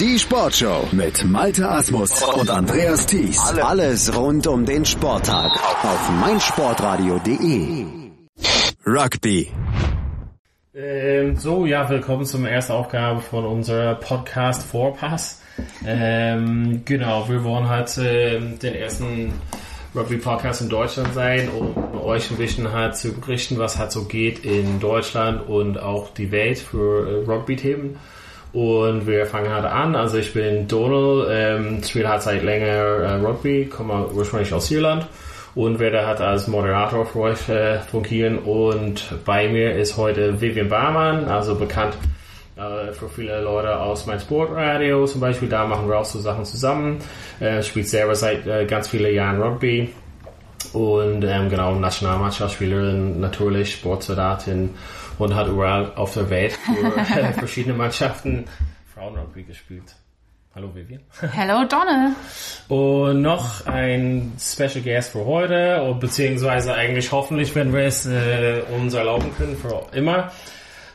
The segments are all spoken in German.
Die Sportshow mit Malte Asmus und Andreas Thies. Alles rund um den Sporttag auf meinsportradio.de. Rugby. Ähm, so, ja, willkommen zum ersten Aufgabe von unserer Podcast Vorpass. Ähm, genau, wir wollen halt äh, den ersten Rugby-Podcast in Deutschland sein, um euch ein bisschen halt zu berichten, was halt so geht in Deutschland und auch die Welt für äh, Rugby-Themen. Und wir fangen halt an. Also ich bin Donald, ähm, spiele halt seit länger äh, Rugby, komme ursprünglich aus Irland und werde halt als Moderator für euch äh, fungieren. Und bei mir ist heute Vivian Barmann, also bekannt äh, für viele Leute aus mein Sportradio zum Beispiel. Da machen wir auch so Sachen zusammen. Äh, spielt selber seit äh, ganz vielen Jahren Rugby. Und ähm, genau, Nationalmannschaftsspielerin, natürlich Sportsoldatin und hat überall auf der Welt für verschiedene Mannschaften Frauenrugby gespielt. Hallo Vivian. Hello Donald. Und noch ein Special Guest für heute, beziehungsweise eigentlich hoffentlich, wenn wir es äh, uns erlauben können, für immer.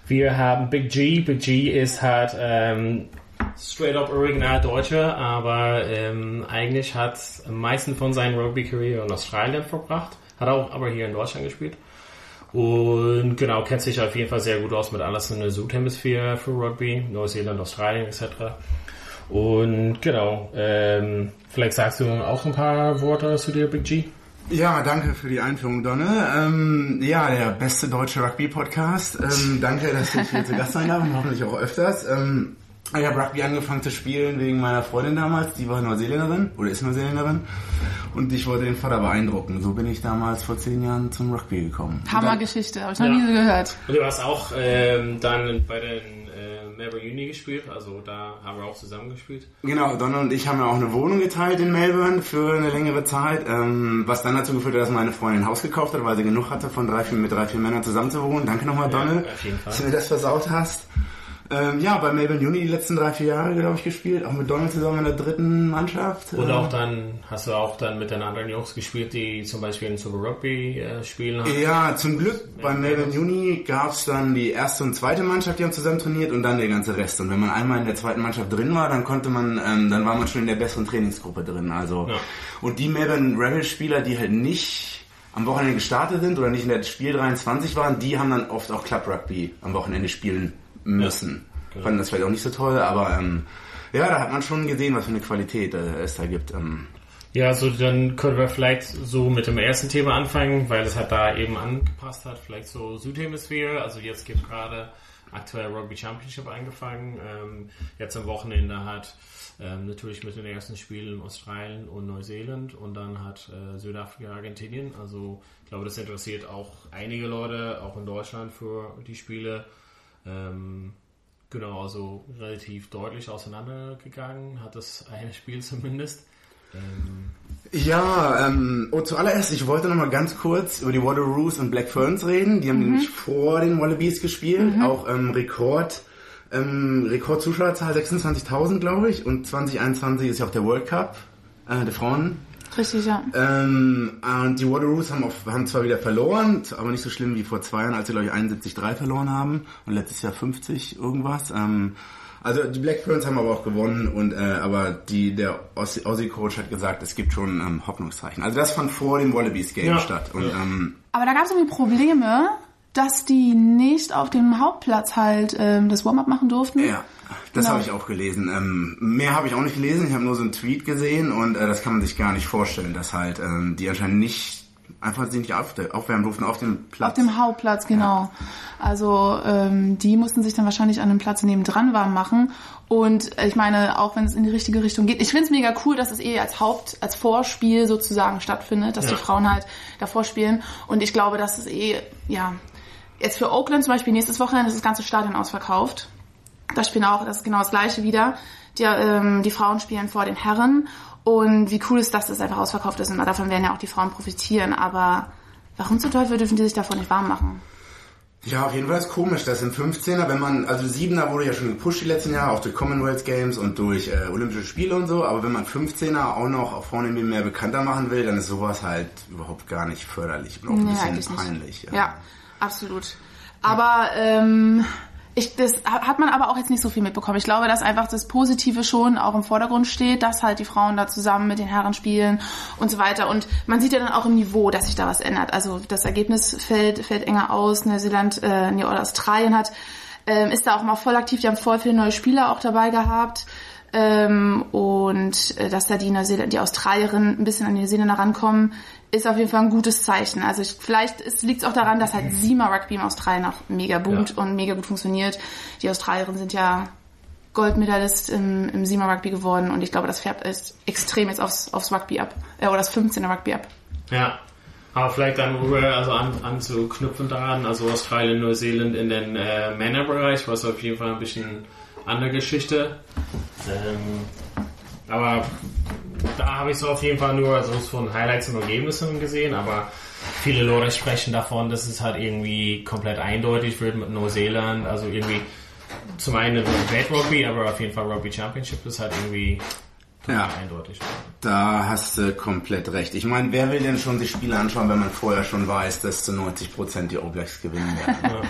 Wir haben Big G. Big G ist halt ähm, straight up original Deutscher, aber ähm, eigentlich hat am meisten von seiner Rugby-Karriere in Australien verbracht. Hat auch aber hier in Deutschland gespielt. Und genau, kennt sich auf jeden Fall sehr gut aus mit alles in der Südhemisphäre für Rugby, Neuseeland, Australien etc. Und genau, ähm, vielleicht sagst du auch ein paar Worte zu dir, Big G. Ja, danke für die Einführung, Donne. Ähm, ja, der beste deutsche Rugby-Podcast. Ähm, danke, dass ich hier zu Gast sein darf und hoffentlich auch öfters. Ähm, ich habe Rugby angefangen zu spielen wegen meiner Freundin damals, die war Neuseeländerin oder ist Neuseeländerin und ich wollte den Vater beeindrucken. So bin ich damals vor zehn Jahren zum Rugby gekommen. Hammergeschichte, habe ich noch ja. nie so gehört. Und du hast auch ähm, dann bei den äh, Melbourne Uni gespielt, also da haben wir auch zusammen gespielt. Genau, Donna und ich haben ja auch eine Wohnung geteilt in Melbourne für eine längere Zeit, ähm, was dann dazu geführt hat, dass meine Freundin ein Haus gekauft hat, weil sie genug hatte, von drei, vier, mit drei, vier Männern zusammen zu wohnen. Danke nochmal, ja, Donald, dass du mir das versaut hast. Ähm, ja, bei Melbourne Uni die letzten drei, vier Jahre, glaube ich, gespielt. Auch mit Donald zusammen in der dritten Mannschaft. Und auch dann, hast du auch dann mit den anderen Jungs gespielt, die zum Beispiel in Super Rugby äh, spielen? Haben? Ja, zum Glück bei Melbourne Uni gab es dann die erste und zweite Mannschaft, die haben zusammen trainiert und dann der ganze Rest. Und wenn man einmal in der zweiten Mannschaft drin war, dann konnte man, ähm, dann war man schon in der besseren Trainingsgruppe drin. Also ja. Und die Melbourne Rebel-Spieler, die halt nicht am Wochenende gestartet sind oder nicht in der Spiel 23 waren, die haben dann oft auch Club Rugby am Wochenende spielen müssen. Ja, Fanden das vielleicht auch nicht so toll, aber ähm, ja, da hat man schon gesehen, was für eine Qualität äh, es da gibt. Ähm. Ja, also dann können wir vielleicht so mit dem ersten Thema anfangen, weil es halt da eben angepasst hat, vielleicht so Südhemisphäre. Also jetzt gibt gerade aktuell Rugby Championship angefangen. Ähm, jetzt am Wochenende hat ähm, natürlich mit den ersten Spielen Australien und Neuseeland und dann hat äh, Südafrika Argentinien. Also ich glaube, das interessiert auch einige Leute, auch in Deutschland für die Spiele. Ähm, genau, also relativ deutlich auseinandergegangen, hat das eine Spiel zumindest. Ähm, ja, ähm, und zuallererst, ich wollte noch mal ganz kurz über die Waterroos und Black Ferns reden. Die haben mhm. nämlich vor den Wallabies gespielt, mhm. auch ähm, Rekord, ähm, Rekordzuschauerzahl 26.000, glaube ich. Und 2021 ist ja auch der World Cup äh, der Frauen Richtig, ja. Ähm, und die Wateroos haben, haben zwar wieder verloren, aber nicht so schlimm wie vor zwei Jahren, als sie, glaube ich, 71-3 verloren haben und letztes Jahr 50 irgendwas. Ähm, also die Black Ferns haben aber auch gewonnen und äh, aber die der Aussie Coach hat gesagt, es gibt schon ähm, Hoffnungszeichen. Also das fand vor dem Wallabies Game ja. statt. Und, ähm, aber da gab es irgendwie Probleme, dass die nicht auf dem Hauptplatz halt ähm, das Warm-up machen durften. Ja. Das genau. habe ich auch gelesen. Ähm, mehr habe ich auch nicht gelesen. Ich habe nur so einen Tweet gesehen und äh, das kann man sich gar nicht vorstellen, dass halt ähm, die anscheinend nicht einfach sich nicht auf, aufwärmen durften auf dem Platz. Auf dem Hauptplatz, genau. Ja. Also ähm, die mussten sich dann wahrscheinlich an dem Platz nebendran warm machen. Und ich meine, auch wenn es in die richtige Richtung geht, ich finde es mega cool, dass es eh als Haupt, als Vorspiel sozusagen stattfindet, dass ja. die Frauen halt davor spielen. Und ich glaube, dass es eh, ja, jetzt für Oakland zum Beispiel nächstes Wochenende ist das ganze Stadion ausverkauft. Da spielen auch, das ist genau das gleiche wieder. Die, ähm, die Frauen spielen vor den Herren. Und wie cool ist das, dass es einfach ausverkauft ist. Und davon werden ja auch die Frauen profitieren. Aber warum zum Teufel dürfen die sich davon nicht warm machen? Ja, auf jeden Fall ist komisch, dass im 15er, wenn man, also 7er wurde ja schon gepusht die letzten Jahre, auch durch Commonwealth Games und durch äh, Olympische Spiele und so, aber wenn man 15er auch noch auf vorne mehr bekannter machen will, dann ist sowas halt überhaupt gar nicht förderlich und auch ein ja, bisschen peinlich. Ja. ja, absolut. Aber ähm, ich, das hat man aber auch jetzt nicht so viel mitbekommen. Ich glaube, dass einfach das Positive schon auch im Vordergrund steht, dass halt die Frauen da zusammen mit den Herren spielen und so weiter. Und man sieht ja dann auch im Niveau, dass sich da was ändert. Also das Ergebnis fällt, fällt enger aus. Neuseeland, äh, oder Australien hat, ähm, ist da auch mal voll aktiv. Die haben voll viele neue Spieler auch dabei gehabt. Ähm, und äh, dass da die, Neuseeland, die Australierinnen ein bisschen an die Neuseeländer rankommen, ist auf jeden Fall ein gutes Zeichen. Also ich, vielleicht liegt es auch daran, dass halt Sima Rugby im Australien auch mega boomt ja. und mega gut funktioniert. Die Australierinnen sind ja Goldmedaillist im, im Sima Rugby geworden und ich glaube, das färbt ist extrem jetzt aufs, aufs Rugby ab, äh, oder das 15er Rugby ab. Ja, aber vielleicht dann rüber, also an, anzuknüpfen daran, also Australien, Neuseeland in den äh, Männerbereich, was auf jeden Fall ein bisschen andere Geschichte. Ähm, aber da habe ich so auf jeden Fall nur so von Highlights und Ergebnissen gesehen, aber viele Leute sprechen davon, dass es halt irgendwie komplett eindeutig wird mit Neuseeland, also irgendwie zum einen Welt Rugby, aber auf jeden Fall Rugby Championship ist halt irgendwie ja, eindeutig. Da hast du komplett recht. Ich meine, wer will denn schon sich Spiele anschauen, wenn man vorher schon weiß, dass zu 90 Prozent die All Blacks gewinnen werden? ja.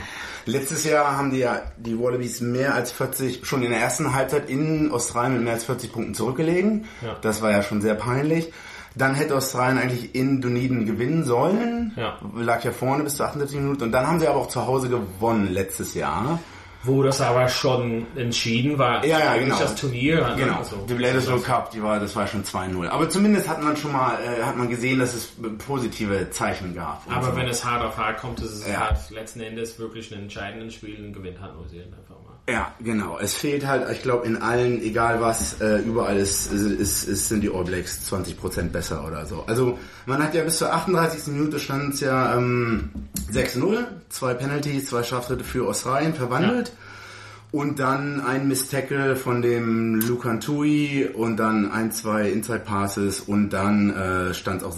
Letztes Jahr haben die ja die Wallabies mehr als 40, schon in der ersten Halbzeit in Australien mit mehr als 40 Punkten zurückgelegen. Ja. Das war ja schon sehr peinlich. Dann hätte Australien eigentlich in Dunedin gewinnen sollen. Ja. Lag ja vorne bis zu 78 Minuten. Und dann haben sie aber auch zu Hause gewonnen letztes Jahr. Wo das aber schon entschieden war. Ja, ja, genau. Das Turnier. Genau. Also, die Bledisloe Cup, die war, das war schon 2-0. Aber zumindest hat man schon mal, äh, hat man gesehen, dass es positive Zeichen gab. Aber so. wenn es hart auf hart kommt, ist es ja. halt letzten Endes wirklich ein entscheidenden Spiel und gewinnt halt Neuseeland einfach mal. Ja, genau. Es fehlt halt, ich glaube, in allen, egal was, äh, überall ist, ist, ist, sind die All Blacks 20% besser oder so. Also man hat ja bis zur 38. Minute stand es ja ähm, 6-0, zwei Penalties, zwei Straftritte für Australien verwandelt. Ja. Und dann ein Miss Tackle von dem Lucan Tui und dann ein, zwei Inside Passes und dann äh, stand es auch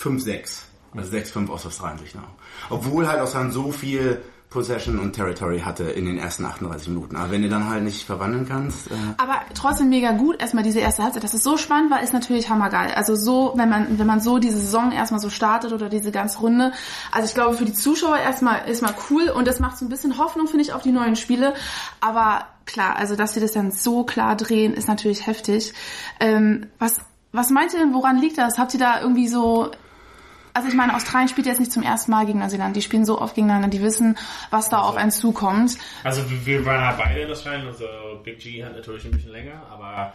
5-6. Also 6-5 aus Australien sich nach. Obwohl halt Australien so viel Possession und Territory hatte in den ersten 38 Minuten. Aber wenn du dann halt nicht verwandeln kannst. Äh Aber trotzdem mega gut. Erstmal diese erste Halbzeit, dass es so spannend war, ist natürlich hammergeil. Also so, wenn man, wenn man so diese Saison erstmal so startet oder diese ganze Runde. Also ich glaube für die Zuschauer erstmal, ist mal cool und das macht so ein bisschen Hoffnung, finde ich, auf die neuen Spiele. Aber klar, also dass sie das dann so klar drehen, ist natürlich heftig. Ähm, was, was meint ihr denn, woran liegt das? Habt ihr da irgendwie so also ich meine, Australien spielt jetzt nicht zum ersten Mal gegen Neuseeland. Die spielen so oft gegeneinander, die wissen, was da also, auf einen zukommt. Also wir waren halt beide in Australien, also Big G hat natürlich ein bisschen länger, aber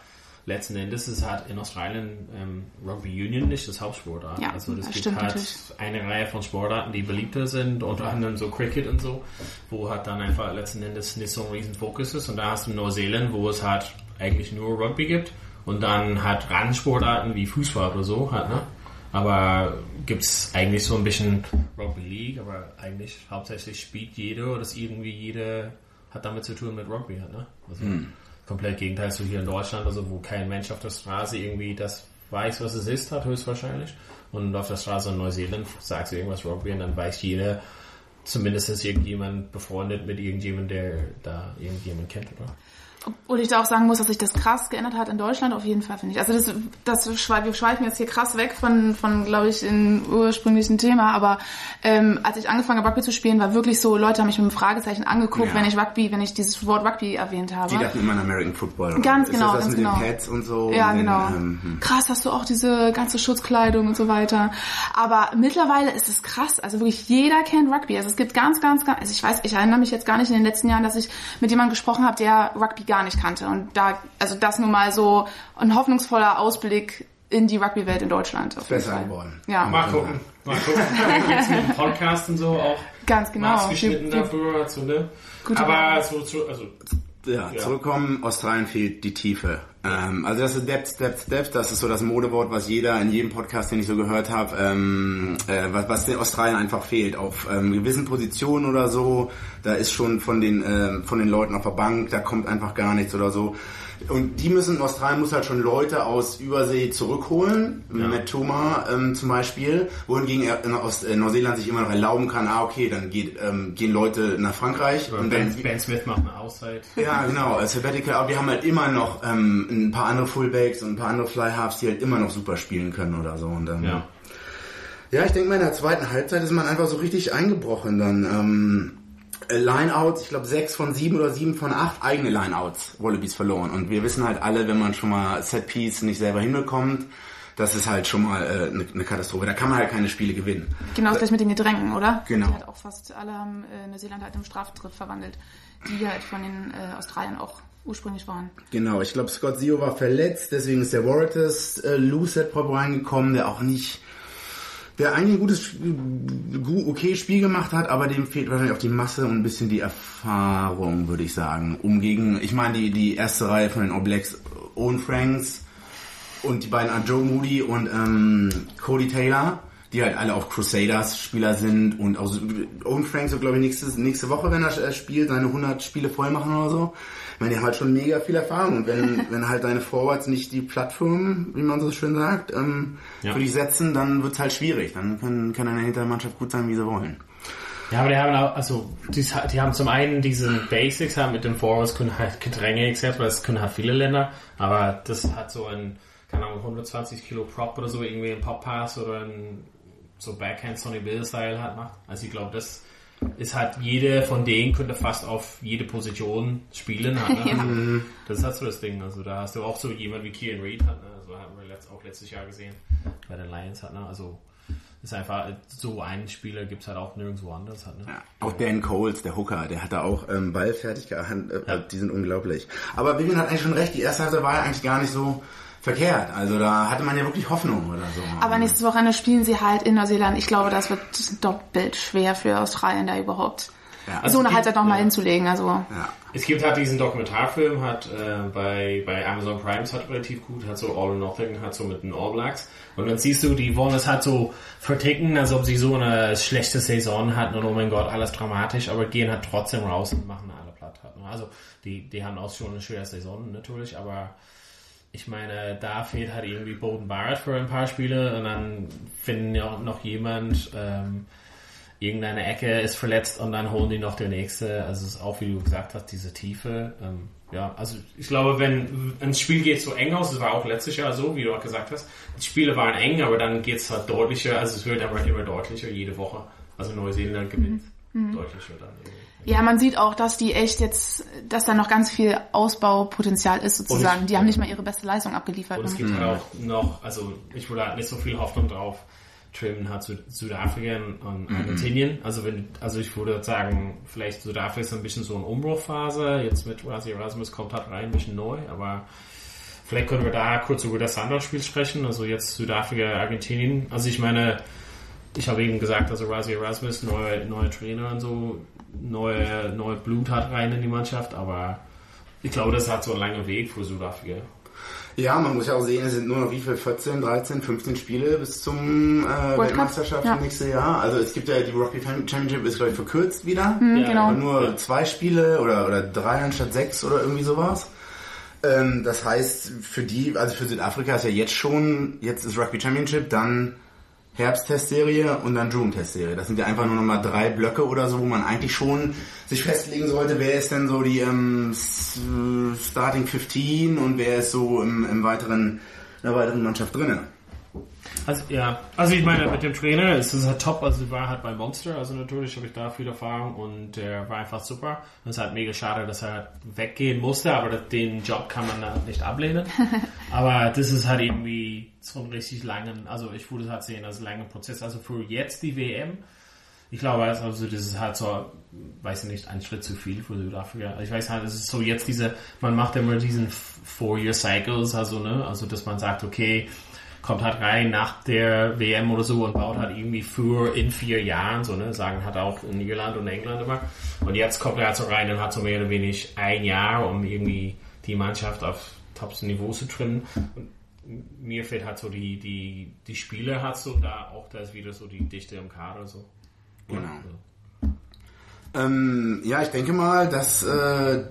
letzten Endes ist halt in Australien ähm, Rugby Union nicht das Hauptsportart. Ja, also das gibt stimmt halt natürlich. eine Reihe von Sportarten, die beliebter sind, unter anderem so Cricket und so, wo halt dann einfach letzten Endes nicht so ein riesen Fokus ist. Und da hast du Neuseeland, wo es halt eigentlich nur Rugby gibt und dann halt Randsportarten wie Fußball oder so halt, ne? Aber gibt es eigentlich so ein bisschen Rugby League, aber eigentlich hauptsächlich spielt jeder oder ist irgendwie jeder hat damit zu tun mit Rugby, halt, ne? Also hm. komplett Gegenteil zu hier in Deutschland, also wo kein Mensch auf der Straße irgendwie das weiß, was es ist, hat höchstwahrscheinlich. Und auf der Straße in Neuseeland sagst du irgendwas Rugby und dann weiß jeder, zumindest ist irgendjemand befreundet mit irgendjemandem, der da irgendjemand kennt, oder? Obwohl ich da auch sagen muss, dass sich das krass geändert hat in Deutschland, auf jeden Fall, finde ich. Also das, das wir schweifen jetzt hier krass weg von, von glaube ich, dem ursprünglichen Thema, aber ähm, als ich angefangen habe, Rugby zu spielen, war wirklich so, Leute haben mich mit einem Fragezeichen angeguckt, ja. wenn ich Rugby, wenn ich dieses Wort Rugby erwähnt habe. Die dachten immer an American Football. Oder? Ganz genau, das ganz mit genau. Den Pads und so. Ja, und genau. Den, ähm, hm. krass, hast du auch diese ganze Schutzkleidung und so weiter. Aber mittlerweile ist es krass. Also wirklich jeder kennt Rugby. Also es gibt ganz, ganz, ganz, also ich weiß, ich erinnere mich jetzt gar nicht in den letzten Jahren, dass ich mit jemandem gesprochen habe, der Rugby gar nicht kannte. Und da, also das nur mal so ein hoffnungsvoller Ausblick in die Rugby-Welt in Deutschland. Besser geworden. Ja. Mal gucken. Mal gucken. Jetzt mit dem Podcast und so auch. Ganz genau. Maßgeschnitten dafür. So, ne? Aber so, so, also ja, ja, zurückkommen, Australien fehlt die Tiefe. Ähm, also das ist Depth, Depth, Depth, das ist so das Modewort, was jeder in jedem Podcast, den ich so gehört habe, ähm, äh, was, was den Australien einfach fehlt. Auf ähm, gewissen Positionen oder so, da ist schon von den, äh, von den Leuten auf der Bank, da kommt einfach gar nichts oder so. Und die müssen, Australien muss halt schon Leute aus Übersee zurückholen, ja. mit Thomas ähm, zum Beispiel, wohingegen er aus äh, Neuseeland sich immer noch erlauben kann, ah okay, dann geht, ähm, gehen Leute nach Frankreich. Oder und ben, dann, ben Smith macht eine Auszeit. Ja, genau, Sabbatical, aber wir haben halt immer noch ähm, ein paar andere Fullbacks und ein paar andere Flyhalves, die halt immer noch super spielen können oder so. Und dann, ja. ja, ich denke mal, in der zweiten Halbzeit ist man einfach so richtig eingebrochen dann. Ähm, äh, Lineouts, ich glaube sechs von sieben oder sieben von acht eigene Lineouts Wallabies verloren. Und wir wissen halt alle, wenn man schon mal Set Piece nicht selber hinbekommt, das ist halt schon mal äh, eine, eine Katastrophe. Da kann man halt keine Spiele gewinnen. Genau, das gleich mit den Gedrängen, oder? Genau. Die halt auch fast alle haben äh, Neuseeland halt im Straftritt verwandelt, die halt von den äh, Australiern auch ursprünglich waren. Genau, ich glaube Scott Zio war verletzt, deswegen ist der Warriors äh, Lucid Pop reingekommen, der auch nicht der eigentlich ein gutes, okay Spiel gemacht hat, aber dem fehlt wahrscheinlich auch die Masse und ein bisschen die Erfahrung, würde ich sagen. Um gegen, ich meine, die, die erste Reihe von den All Blacks, Owen Franks und die beiden Joe Moody und ähm, Cody Taylor, die halt alle auch Crusaders-Spieler sind und auch Owen Franks so, glaube ich, nächste, nächste Woche, wenn er spielt, seine 100 Spiele voll machen oder so. Ich meine, die haben halt schon mega viel Erfahrung und wenn, wenn halt deine Forwards nicht die Plattform, wie man so schön sagt, ähm, ja. für dich setzen, dann wird's halt schwierig. Dann können, kann eine Hintermannschaft gut sein, wie sie wollen. Ja, aber die haben auch, also, die, die haben zum einen diesen Basics haben mit den Forwards können halt Gedränge etc., weil das können halt viele Länder, aber das hat so ein, keine Ahnung, 120 Kilo Prop oder so, irgendwie ein Pop Pass oder ein so Backhand Sonny Bill Style halt macht. Also ich glaube, das ist halt jede von denen könnte fast auf jede Position spielen. Halt, ne? ja. Das ist halt so das Ding. Also da hast du auch so jemand wie Kieran Reid hat, ne? Also haben wir letzt, auch letztes Jahr gesehen bei den Lions hat, ne? Also ist einfach so einen Spieler gibt es halt auch nirgendwo anders hat, ne? Ja, auch Dan Coles, der Hooker, der hat da auch ähm, Ball fertig gehabt. Äh, ja. Die sind unglaublich. Aber Vivian hat eigentlich schon recht. Die erste Halbzeit war ja eigentlich gar nicht so verkehrt. Also da hatte man ja wirklich Hoffnung oder so. Aber nächstes Wochenende spielen sie halt in Neuseeland. Ich glaube, das wird doppelt schwer für Australien da überhaupt. Ja, also so eine Halbzeit nochmal ja. hinzulegen. Also. Ja. Es gibt halt diesen Dokumentarfilm, hat äh, bei, bei Amazon Prime hat relativ gut, hat so All or Nothing, hat so mit den All Blacks. Und dann siehst du, die wollen es halt so verticken, als ob sie so eine schlechte Saison hatten und oh mein Gott, alles dramatisch, aber gehen halt trotzdem raus und machen alle platt. Halt, ne? Also die, die haben auch schon eine schwere Saison natürlich, aber ich meine, da fehlt halt irgendwie Bowden Barrett für ein paar Spiele und dann finden ja noch jemand, ähm, irgendeine Ecke ist verletzt und dann holen die noch der nächste. Also es ist auch, wie du gesagt hast, diese Tiefe. Ähm, ja, also ich glaube, wenn ein Spiel geht so eng aus, das war auch letztes Jahr so, wie du auch gesagt hast, die Spiele waren eng, aber dann geht es halt deutlicher, also es wird aber immer deutlicher jede Woche. Also Neuseeland gewinnt mhm. deutlicher dann irgendwie. Ja, man sieht auch, dass die echt jetzt, dass da noch ganz viel Ausbaupotenzial ist sozusagen. Ich, die haben nicht mal ihre beste Leistung abgeliefert. Und es gibt mhm. halt auch noch, also ich würde halt nicht so viel Hoffnung drauf trimmen hat Südafrika und mhm. Argentinien. Mhm. Also wenn, also ich würde sagen, vielleicht Südafrika ist ein bisschen so eine Umbruchphase. Jetzt mit Rasi Erasmus kommt halt rein, ein bisschen neu, aber vielleicht können wir da kurz über das andere Spiel sprechen. Also jetzt Südafrika, Argentinien. Also ich meine, ich habe eben gesagt, also Rasi Erasmus, neue, neue Trainer und so, neue, neue Blut hat rein in die Mannschaft, aber ich glaube, das hat so einen langen Weg für Südafrika. Ja, man muss ja auch sehen, es sind nur noch wie viel, 14, 13, 15 Spiele bis zum äh, Weltmeisterschaft ja. nächstes Jahr. Also es gibt ja die Rugby Championship ist glaube ich verkürzt wieder. Mhm, ja, genau. nur zwei Spiele oder, oder drei anstatt sechs oder irgendwie sowas. Ähm, das heißt, für die, also für Südafrika ist ja jetzt schon, jetzt ist Rugby Championship, dann Herbst-Testserie und dann June-Testserie. Das sind ja einfach nur nochmal drei Blöcke oder so, wo man eigentlich schon sich festlegen sollte, wer ist denn so die ähm, Starting 15 und wer ist so im, im weiteren, in der weiteren Mannschaft drinnen. Also ja, also ich meine, mit dem Trainer ist es halt top, also war halt bei Monster, also natürlich habe ich da viel Erfahrung und der war einfach super. Und es ist halt mega schade, dass er weggehen musste, aber den Job kann man halt nicht ablehnen. aber das ist halt irgendwie so ein richtig langen, also ich würde es halt sehen als langen Prozess. Also für jetzt die WM, ich glaube, also das ist halt so, weiß ich nicht, ein Schritt zu viel für Südafrika. Ich weiß halt, es ist so jetzt diese, man macht immer diesen Four-Year-Cycles, also ne, also dass man sagt, okay, kommt halt rein nach der WM oder so und baut halt irgendwie für in vier Jahren, so, ne, sagen hat auch in Irland und England immer. Und jetzt kommt er halt so rein und hat so mehr oder weniger ein Jahr, um irgendwie die Mannschaft auf topstem Niveau zu trimmen. Und mir fehlt halt so die, die, die Spiele hat so da auch da ist wieder so die Dichte im Kader so. Genau. Ähm, ja, ich denke mal, dass äh,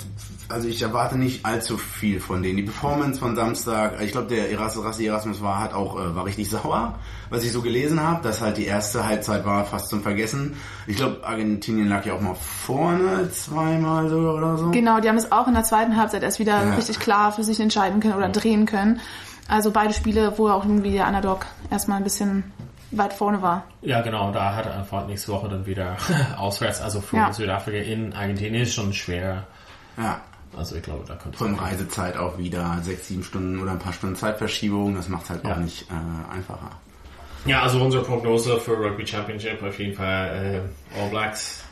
also ich erwarte nicht allzu viel von denen. Die Performance von Samstag, ich glaube, der Erasmus, Rassi Erasmus war halt auch äh, war richtig sauer, was ich so gelesen habe, dass halt die erste Halbzeit war fast zum Vergessen. Ich glaube, Argentinien lag ja auch mal vorne zweimal sogar oder so. Genau, die haben es auch in der zweiten Halbzeit erst wieder ja. richtig klar für sich entscheiden können oder drehen können. Also beide Spiele, wo auch irgendwie der Underdog erstmal ein bisschen weit vorne war. Ja, genau, da hat er einfach nächste Woche dann wieder auswärts, also für ja. Südafrika in Argentinien ist schon schwer. Ja. Also ich glaube, da könnte Von Reisezeit auch wieder sechs, sieben Stunden oder ein paar Stunden Zeitverschiebung, das macht es halt ja. auch nicht äh, einfacher. Ja, also unsere Prognose für Rugby Championship auf jeden Fall äh, All Blacks.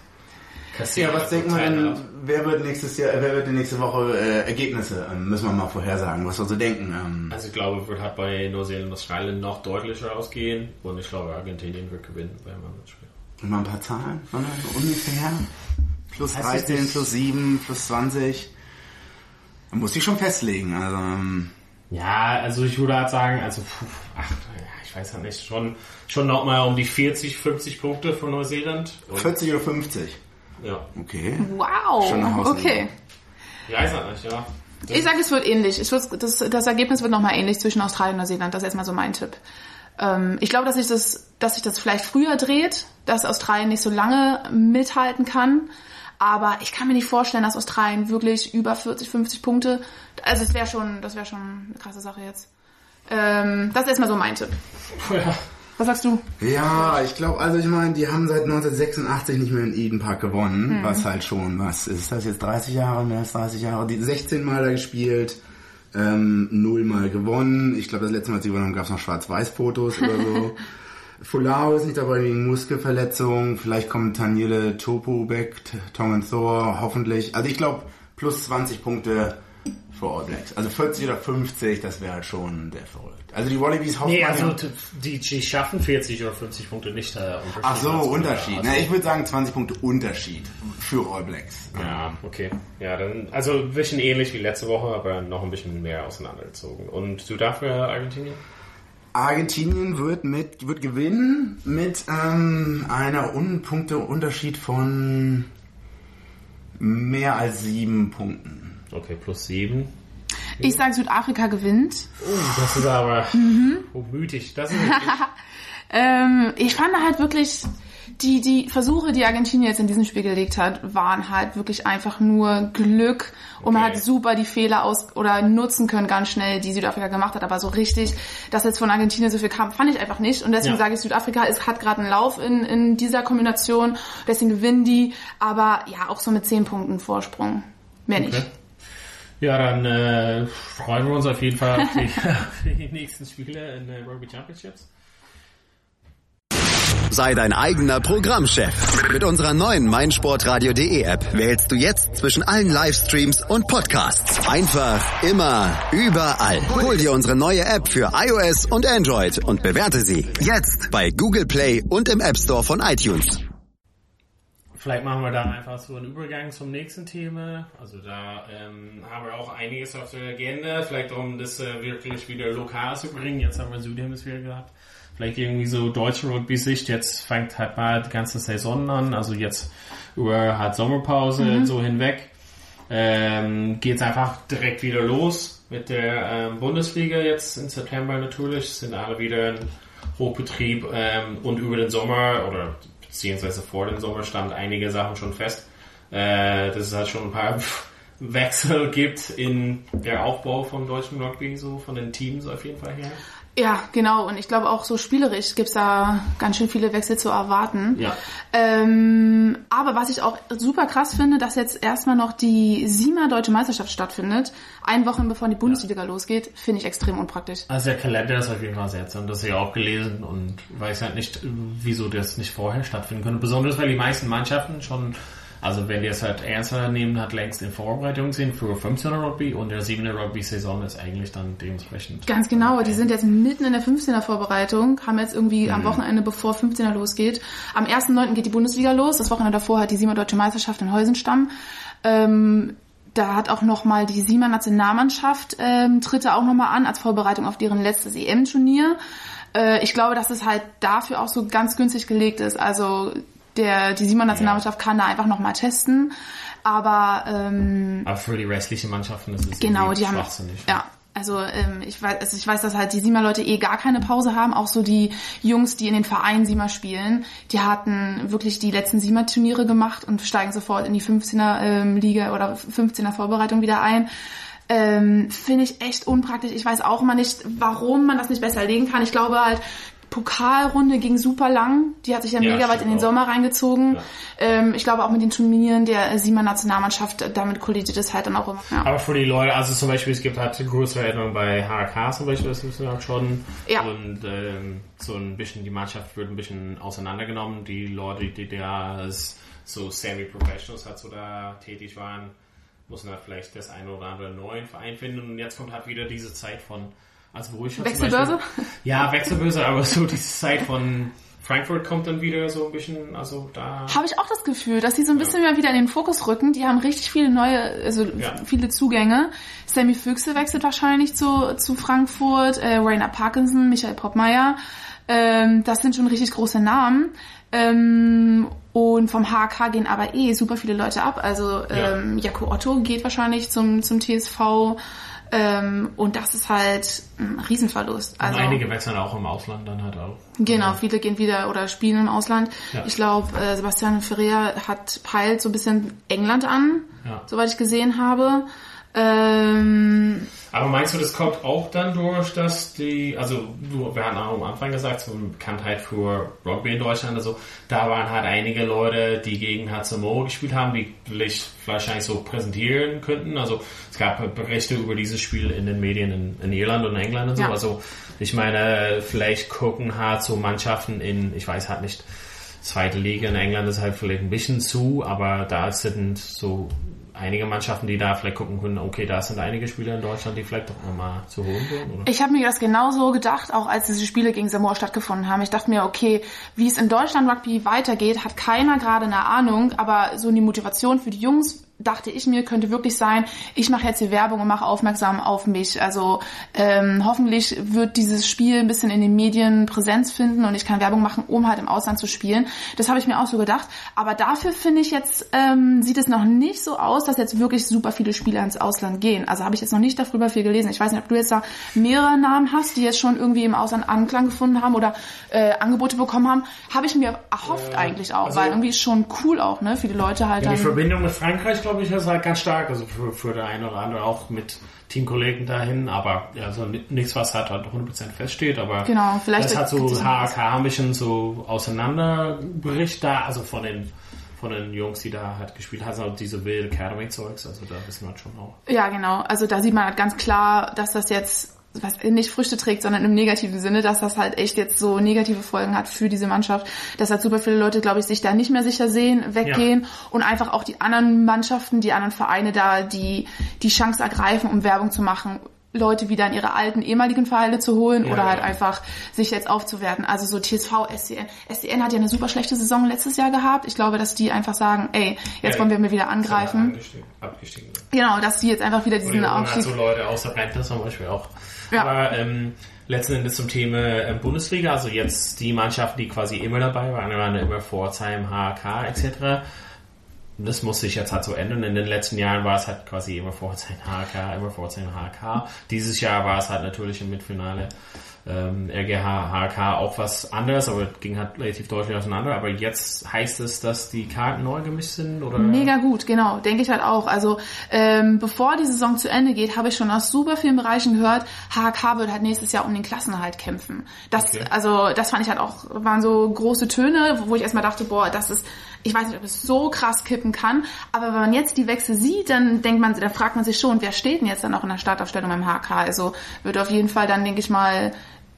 Ja, was denken wir denn, wer wird nächstes Jahr, wer wird die nächste Woche äh, Ergebnisse? Ähm, müssen wir mal vorhersagen, was wir so denken. Ähm. Also ich glaube, wird halt bei Neuseeland und Australien noch deutlicher ausgehen und ich glaube, Argentinien wird gewinnen beim anderen Spiel. Und mal ein paar Zahlen, so ungefähr? Plus 13, plus 7, plus 20. Man muss sich schon festlegen, also. Ähm. Ja, also ich würde halt sagen, also, ach, ich weiß ja nicht, schon, schon nochmal um die 40, 50 Punkte von Neuseeland. 40 oder 50? Ja. Okay. Wow. Schon eine okay. Ich weiß ja nicht, ja. Das ich sage, es wird ähnlich. Ich würd, das, das Ergebnis wird nochmal ähnlich zwischen Australien und Neuseeland. Das ist erstmal so mein Tipp. Ähm, ich glaube, dass sich das, dass sich das vielleicht früher dreht, dass Australien nicht so lange mithalten kann. Aber ich kann mir nicht vorstellen, dass Australien wirklich über 40, 50 Punkte. Also es wäre schon, das wäre schon eine krasse Sache jetzt. Ähm, das ist erstmal so mein Tipp. Ja. Was sagst du? Ja, ich glaube, also ich meine, die haben seit 1986 nicht mehr in Eden Park gewonnen, mhm. was halt schon, was ist das jetzt 30 Jahre, mehr als 30 Jahre, die 16 Mal da gespielt, ähm, null Mal gewonnen. Ich glaube, das letzte Mal, als sie gewonnen haben, gab es noch Schwarz-Weiß-Fotos oder so. Fulao ist nicht dabei wegen Muskelverletzung. Vielleicht kommt Taniele Topo back, Tongan Thor, hoffentlich. Also ich glaube, plus 20 Punkte für All Blacks. Also 40 oder 50, das wäre halt schon sehr verrückt. Also die Wallabies hoffen. Nee, also die, die schaffen 40 oder 50 Punkte nicht. Äh, Ach so, Unterschied. Also, Na, ich würde sagen 20 Punkte Unterschied für All Blacks. Ja, okay. Ja, dann, also ein bisschen ähnlich wie letzte Woche, aber noch ein bisschen mehr auseinandergezogen. Und du dafür Argentinien? Argentinien wird mit wird gewinnen mit ähm, einer Unpunkte Unterschied von mehr als sieben Punkten. Okay, plus sieben. Ich sage, Südafrika gewinnt. Oh, das ist aber mhm. oh, mütig. Das ist ähm, ich fand halt wirklich, die, die Versuche, die Argentinien jetzt in diesem Spiel gelegt hat, waren halt wirklich einfach nur Glück und okay. man hat super die Fehler aus oder nutzen können ganz schnell, die Südafrika gemacht hat, aber so richtig, dass jetzt von Argentinien so viel kam, fand ich einfach nicht und deswegen ja. sage ich, Südafrika ist, hat gerade einen Lauf in, in dieser Kombination, deswegen gewinnen die, aber ja, auch so mit 10 Punkten Vorsprung. Mehr okay. nicht. Ja, dann äh, freuen wir uns auf jeden Fall auf die, auf die nächsten Spiele in den Rugby Championships. Sei dein eigener Programmchef. Mit unserer neuen meinsportradio.de App wählst du jetzt zwischen allen Livestreams und Podcasts. Einfach, immer, überall. Hol dir unsere neue App für iOS und Android und bewerte sie jetzt bei Google Play und im App Store von iTunes. Vielleicht machen wir dann einfach so einen Übergang zum nächsten Thema. Also da ähm, haben wir auch einiges auf der Agenda. Vielleicht um das äh, wirklich wieder lokal zu bringen. Jetzt haben wir Südhemisphäre gehabt. Vielleicht irgendwie so deutsche Rugby-Sicht. Jetzt fängt halt mal die ganze Saison an. Also jetzt über halt Sommerpause mhm. so hinweg. Ähm, geht es einfach direkt wieder los mit der ähm, Bundesliga jetzt im September natürlich. Sind alle wieder in Hochbetrieb ähm, und über den Sommer oder beziehungsweise vor dem Sommer stand einige Sachen schon fest, äh, dass es halt schon ein paar Wechsel gibt in der Aufbau vom deutschen Rugby, so von den Teams auf jeden Fall her. Ja, genau. Und ich glaube auch so spielerisch gibt's da ganz schön viele Wechsel zu erwarten. Ja. Ähm, aber was ich auch super krass finde, dass jetzt erstmal noch die SIMA Deutsche Meisterschaft stattfindet, ein Wochen bevor die Bundesliga ja. losgeht, finde ich extrem unpraktisch. Also der Kalender ist auf jeden Fall seltsam. Das habe ich auch gelesen und weiß halt nicht, wieso das nicht vorher stattfinden könnte. Besonders weil die meisten Mannschaften schon also wenn die es halt ernster nehmen, hat längst in Vorbereitung sind für 15er Rugby und der 7er Rugby Saison ist eigentlich dann dementsprechend. Ganz genau, die sind jetzt mitten in der 15er Vorbereitung, haben jetzt irgendwie mhm. am Wochenende, bevor 15er losgeht. Am 1.9. geht die Bundesliga los, das Wochenende davor hat die 7er Deutsche Meisterschaft in Heusenstamm. Ähm, da hat auch nochmal die Siemer Nationalmannschaft ähm, tritt auch nochmal an als Vorbereitung auf deren letztes EM-Turnier. Äh, ich glaube, dass es halt dafür auch so ganz günstig gelegt ist. Also der, die Simon-Nationalmannschaft ja. kann da einfach nochmal testen. Aber, ähm, aber für die restlichen Mannschaften ist es genau, die haben, ja, also ähm, ich weiß, also ich weiß, dass halt die Siemer-Leute eh gar keine Pause haben. Auch so die Jungs, die in den Vereinen Siemer spielen, die hatten wirklich die letzten Siemer-Turniere gemacht und steigen sofort in die 15er ähm, Liga oder 15er Vorbereitung wieder ein. Ähm, Finde ich echt unpraktisch. Ich weiß auch immer nicht, warum man das nicht besser legen kann. Ich glaube halt, Pokalrunde ging super lang. Die hat sich ja, Ja, mega weit in den auch. Sommer reingezogen. Ja. Ähm, ich glaube auch mit den Turnieren der Siemer Nationalmannschaft, damit kollidiert es halt dann auch immer. Ja. Aber für die Leute, also zum Beispiel, es gibt halt größere Erinnerungen bei HK zum Beispiel, das wissen wir auch schon. Ja. Und ähm, so ein bisschen, die Mannschaft wird ein bisschen auseinandergenommen. Die Leute, die da so semi-professionals halt so da tätig waren, mussten halt vielleicht das eine oder andere neuen Verein finden. Und jetzt kommt halt wieder diese Zeit von, also wo ich Wechselbörse? Beispiel- Ja, Wechselbörse, aber so diese Zeit von Frankfurt kommt dann wieder so ein bisschen, also da... Habe ich auch das Gefühl, dass die so ein bisschen mal wieder in den Fokus rücken. Die haben richtig viele neue, also Ja. viele Zugänge. Sammy Füchse wechselt wahrscheinlich zu, zu Frankfurt, äh, Rainer Parkinson, Michael Poppmeier. Ähm, das sind schon richtig große Namen. Ähm, und vom HK gehen aber eh super viele Leute ab. Also ähm, Jaco Otto geht wahrscheinlich zum, zum TSV. Ähm, und das ist halt ein Riesenverlust. Und Also, einige wechseln auch im Ausland dann halt auch. Genau, viele gehen wieder oder spielen im Ausland. Ja. Ich glaube, äh, Sebastian Ferrer hat peilt so ein bisschen England an, Ja. soweit ich gesehen habe. Ähm, Aber meinst du, das kommt auch dann durch, dass die, also du, wir hatten auch am Anfang gesagt, so eine Bekanntheit für Rugby in Deutschland, also da waren halt einige Leute, die gegen HSMO gespielt haben, die vielleicht wahrscheinlich so präsentieren könnten. Also es gab Berichte über dieses Spiel in den Medien in, in Irland und England und so. Ja. Also ich meine, vielleicht gucken halt so Mannschaften in, ich weiß halt nicht, zweite Liga in England ist halt vielleicht ein bisschen zu, aber da sind so einige Mannschaften, die da vielleicht gucken können, okay, da sind einige Spieler in Deutschland, die vielleicht doch nochmal zu holen würden, oder? ich habe mir das genauso gedacht, auch als diese Spiele gegen Samoa stattgefunden haben. Ich dachte mir, okay, wie es in Deutschland Rugby weitergeht, hat keiner gerade eine Ahnung, aber so die Motivation für die Jungs dachte ich mir, könnte wirklich sein, ich mache jetzt hier Werbung und mache aufmerksam auf mich. Also ähm, hoffentlich wird dieses Spiel ein bisschen in den Medien Präsenz finden und ich kann Werbung machen, um halt im Ausland zu spielen. Das habe ich mir auch so gedacht. Aber dafür finde ich jetzt, ähm, sieht es noch nicht so aus, dass jetzt wirklich super viele Spieler ins Ausland gehen. Also habe ich jetzt noch nicht darüber viel gelesen. Ich weiß nicht, ob du jetzt da mehrere Namen hast, die jetzt schon irgendwie im Ausland Anklang gefunden haben oder äh, Angebote bekommen haben. Habe ich mir erhofft Äh, eigentlich auch, also- weil irgendwie ist schon cool auch, ne? Viele Leute halt Ja, die dann... Verbindung mit Frankreich, glaube ich, ist halt ganz stark, also für, für der eine oder andere auch mit Teamkollegen dahin, aber ja, so ni- nichts, was halt 100% feststeht, aber Genau, vielleicht das hat so. HK ein bisschen so auseinanderbricht da, also von den von den Jungs, die da halt gespielt haben, auch diese wilde Academy-Zeugs, also da wissen wir schon auch. Ja, genau. Also da sieht man halt ganz klar, dass das jetzt was nicht Früchte trägt, sondern im negativen Sinne, dass das halt echt jetzt so negative Folgen hat für diese Mannschaft, dass halt super viele Leute, glaube ich, sich da nicht mehr sicher sehen, weggehen und einfach auch die anderen Mannschaften, die anderen Vereine da, die die Chance ergreifen, um Werbung zu machen, Leute wieder in ihre alten ehemaligen Vereine zu holen Ja, oder halt ja. einfach sich jetzt aufzuwerten. Also so TSV, SCN. SCN hat ja eine super schlechte Saison letztes Jahr gehabt. Ich glaube, dass die einfach sagen, ey, jetzt Ja, wollen wir mir wieder angreifen. Abgestiegen. abgestiegen. Genau, dass die jetzt einfach wieder diesen hat Aufstieg so Leute aus der Rente zum Beispiel auch. Ja. Aber ähm, letzten Endes zum Thema ähm, Bundesliga, also jetzt die Mannschaften, die quasi immer dabei waren, waren immer Pforzheim, HK etc. Das muss sich jetzt halt so ändern. In den letzten Jahren war es halt quasi immer Pforzheim, HK, immer Pforzheim, HK. Dieses Jahr war es halt natürlich im Mittelfinale ähm, RGH, HK auch was anderes, aber ging halt relativ deutlich auseinander. Aber jetzt heißt es, dass die Karten neu gemischt sind? Oder? Mega gut, genau, denke ich halt auch. Also ähm, bevor die Saison zu Ende geht, habe ich schon aus super vielen Bereichen gehört, HK wird halt nächstes Jahr um den Klassenerhalt kämpfen. Das, Okay. also das fand ich halt auch, waren so große Töne, wo ich erstmal dachte, boah, das ist, ich weiß nicht, ob es so krass kippen kann, aber wenn man jetzt die Wechsel sieht, dann denkt man, dann fragt man sich schon, wer steht denn jetzt dann auch in der Startaufstellung beim HK? Also wird auf jeden Fall dann, denke ich mal,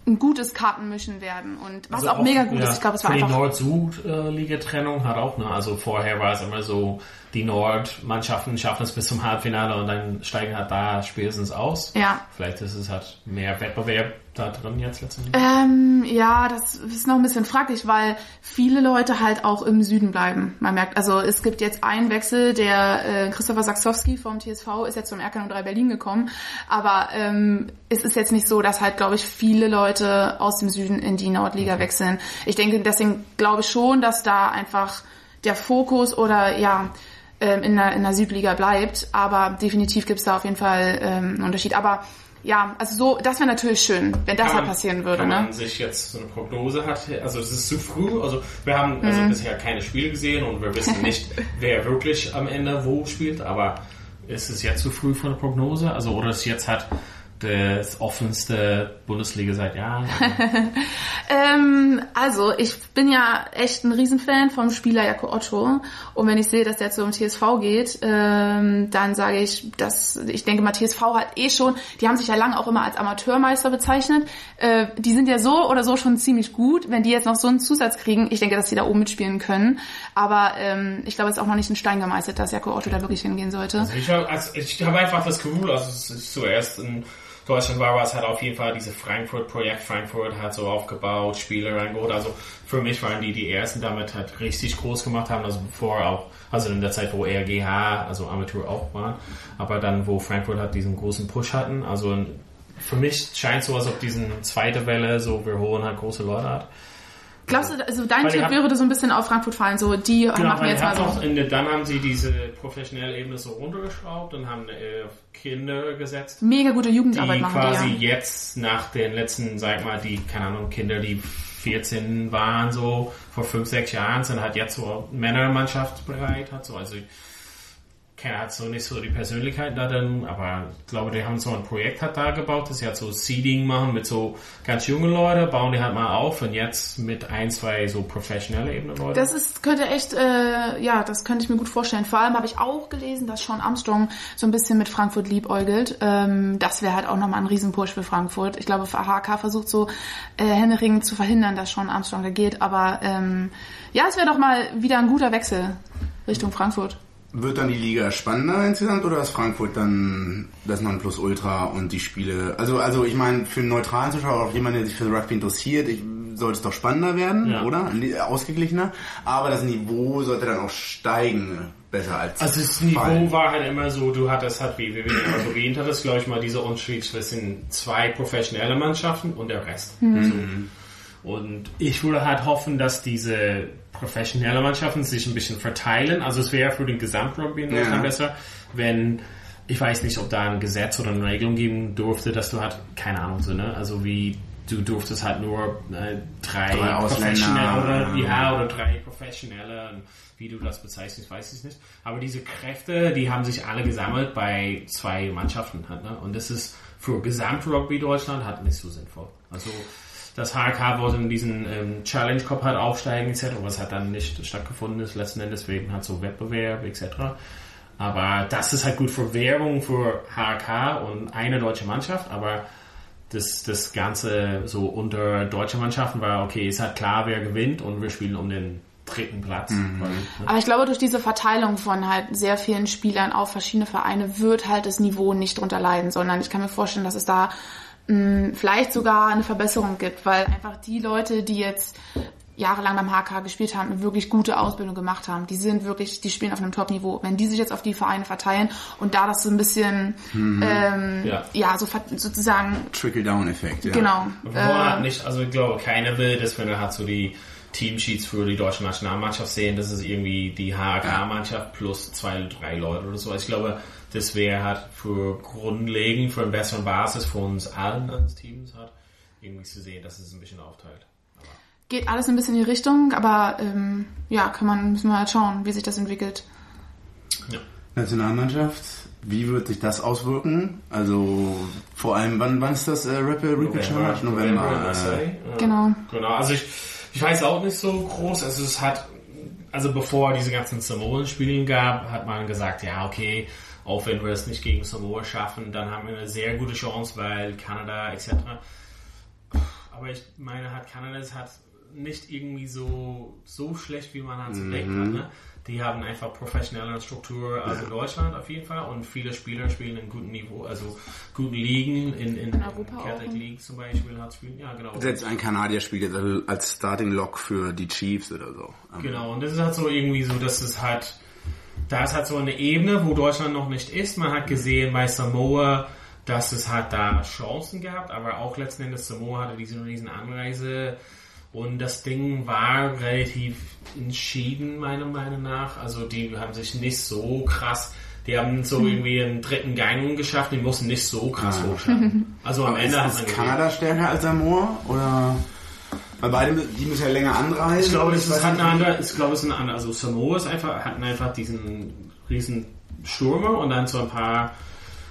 ein gutes Kartenmischen werden und was Also auch, mega gut ja, ist. Ich glaube, es war für die einfach Nord-Süd-Liga-Trennung hat auch, ne? Also vorher war es immer so, die Nord-Mannschaften schaffen es bis zum Halbfinale und dann steigen halt da spätestens aus. Ja. Vielleicht ist es halt mehr Wettbewerb da drin jetzt letztendlich. Ähm, ja, das ist noch ein bisschen fraglich, weil viele Leute halt auch im Süden bleiben. Man merkt, also es gibt jetzt einen Wechsel, der äh, Christopher Saksowski vom TSV ist jetzt zum RK03 Berlin gekommen, aber ähm, es ist jetzt nicht so, dass halt, glaube ich, viele Leute aus dem Süden in die Nordliga wechseln. Ich denke, deswegen glaube ich schon, dass da einfach der Fokus oder ja ähm, in, der, in der Südliga bleibt, aber definitiv gibt es da auf jeden Fall ähm, einen Unterschied. Aber ja, also so, das wäre natürlich schön, wenn das Kann halt passieren würde, kann ne? man sich jetzt so eine Prognose hat, also es ist zu früh, also wir haben also Mhm. bisher keine Spiele gesehen und wir wissen nicht, wer wirklich am Ende wo spielt, aber ist es jetzt zu früh für eine Prognose? Also oder ist jetzt halt das offenste Bundesliga seit Jahren? ähm, also, ich bin ja echt ein Riesenfan vom Spieler Jako Otto. Und wenn ich sehe, dass der zum TSV geht, ähm, dann sage ich, dass ich denke mal, TSV hat eh schon, die haben sich ja lange auch immer als Amateurmeister bezeichnet. Äh, die sind ja so oder so schon ziemlich gut. Wenn die jetzt noch so einen Zusatz kriegen, ich denke, dass die da oben mitspielen können. Aber ähm, ich glaube, es ist auch noch nicht ein Stein gemeißelt, dass Jako Otto da wirklich hingehen sollte. Also ich habe also hab einfach das Gefühl, also es zuerst ein Deutschland war was, hat auf jeden Fall diese Frankfurt-Projekt, Frankfurt hat so aufgebaut, Spiele reingeholt. Also für mich waren die die ersten, damit halt richtig groß gemacht haben. Also bevor auch, also in der Zeit, wo RGH, also Amateur auch war, aber dann, wo Frankfurt hat diesen großen Push hatten. Also für mich scheint so, als ob diesen zweite Welle, so wir holen halt große Leute hat. Glaubst du, also dein Tipp wäre so ein bisschen auf Frankfurt fallen, so die genau, machen jetzt mal so. In, dann haben sie diese professionelle Ebene so runtergeschraubt und haben äh, Kinder gesetzt. Mega gute Jugendarbeit die machen quasi die, ja. jetzt nach den letzten, sag mal, die, keine Ahnung, Kinder, die 14 waren, so vor 5, 6 Jahren, sind halt jetzt so Männermannschaft bereit, hat so, also keiner hat so nicht so die Persönlichkeit da drin, aber ich glaube, die haben so ein Projekt hat da gebaut, dass sie halt so Seeding machen mit so ganz jungen Leuten, bauen die halt mal auf und jetzt mit ein, zwei so professionelle Ebene Leute. Das ist, könnte echt, äh, ja, das könnte ich mir gut vorstellen. Vor allem habe ich auch gelesen, dass Sean Armstrong so ein bisschen mit Frankfurt liebäugelt. Ähm, das wäre halt auch nochmal ein Riesenpush für Frankfurt. Ich glaube, HK versucht so äh, Hennering zu verhindern, dass Sean Armstrong da geht, aber ähm, ja, es wäre doch mal wieder ein guter Wechsel Richtung Frankfurt. Wird dann die Liga spannender insgesamt oder ist Frankfurt dann das Nonplusultra und die Spiele? Also, also ich meine, für einen neutralen Zuschauer, auch jemand, der sich für Rugby interessiert, ich, sollte es doch spannender werden, ja. oder? Ausgeglichener. Aber das Niveau sollte dann auch steigen, besser als. Also das Niveau fallen. war halt immer so, du hattest halt, wie wir also erwähnt hattest, glaube ich mal, diese Unterschied zwischen zwei professionelle Mannschaften und der Rest. Mhm. Also, und ich würde halt hoffen, dass diese professionelle Mannschaften sich ein bisschen verteilen. Also es wäre für den Gesamtrugby in Deutschland ja. besser, wenn ich weiß nicht, ob da ein Gesetz oder eine Regelung geben durfte, dass du halt, keine Ahnung, so, ne? Also wie du durftest halt nur äh, drei, drei Professionelle oder ja, oder drei Professionelle wie du das bezeichnest, weiß ich nicht. Aber diese Kräfte, die haben sich alle gesammelt bei zwei Mannschaften halt, ne? Und das ist für Gesamtrugby Deutschland halt nicht so sinnvoll. Also das HK wollte in diesen ähm, Challenge Cup halt aufsteigen etc., was hat dann nicht stattgefunden ist, letzten Endes wegen halt so Wettbewerb etc. Aber das ist halt gut für Werbung für HK und eine deutsche Mannschaft, aber das, das Ganze so unter deutsche Mannschaften war, okay, ist halt klar, wer gewinnt und wir spielen um den dritten Platz. Mhm. Weil, ne? Aber ich glaube, durch diese Verteilung von halt sehr vielen Spielern auf verschiedene Vereine wird halt das Niveau nicht drunter leiden, sondern ich kann mir vorstellen, dass es da mh, vielleicht sogar eine Verbesserung gibt, weil einfach die Leute, die jetzt jahrelang beim HK gespielt haben, eine wirklich gute Ausbildung gemacht haben. Die sind wirklich, die spielen auf einem Top-Niveau. Wenn die sich jetzt auf die Vereine verteilen und da das so ein bisschen, mhm. ähm, ja. ja, so sozusagen Trickle-Down-Effekt. Ja. Genau. Äh, nicht, also ich glaube, keiner will, dass wenn er hat so die Teamsheets für die deutsche Nationalmannschaft sehen, das ist irgendwie die HK-Mannschaft plus zwei, drei Leute oder so. Also ich glaube, das wäre halt für grundlegend, für eine bessere Basis für uns allen als Teams hat, irgendwie zu sehen, dass es ein bisschen aufteilt. Aber Geht alles ein bisschen in die Richtung, aber ähm, ja, kann man, müssen wir halt schauen, wie sich das entwickelt. Ja. Nationalmannschaft, wie wird sich das auswirken? Also vor allem, wann, wann ist das äh, Rapid Recall Challenge? November. November äh, genau. Genau, also ich, ich weiß auch nicht so groß, also es hat, also bevor diese ganzen Samoan-Spiele gab, hat man gesagt, ja, okay, auch wenn wir es nicht gegen Samoa schaffen, dann haben wir eine sehr gute Chance, weil Kanada etc. Aber ich meine, hat Kanada es hat nicht irgendwie so, so schlecht, wie man halt mhm. denkt. Hat, ne? Die haben einfach professionelle Struktur, also ja. Deutschland auf jeden Fall. Und viele Spieler spielen in gutem Niveau, also guten Ligen, in, in, in Europa Celtic League zum Beispiel hat spielen. Ja, genau. Selbst ein Kanadier spielt jetzt als Starting Lock für die Chiefs oder so. Genau, und das ist halt so irgendwie so, dass es halt da ist halt so eine Ebene, wo Deutschland noch nicht ist. Man hat gesehen bei Samoa, dass es halt da Chancen gab, aber auch letzten Endes Samoa hatte diese riesen Anreise und das Ding war relativ entschieden, meiner Meinung nach. Also die haben sich nicht so krass, die haben so hm. irgendwie einen dritten Gang geschafft, die mussten nicht so krass ja. hochschaffen. Also am aber Ende ist, ist Kanada stärker als Samoa oder? Weil beide, die müssen ja länger anreisen. Ich glaube, das ist halt eine andere, ich glaube, es ist eine andere, also Samoa ist einfach, hatten einfach diesen riesen Stürmer und dann so ein paar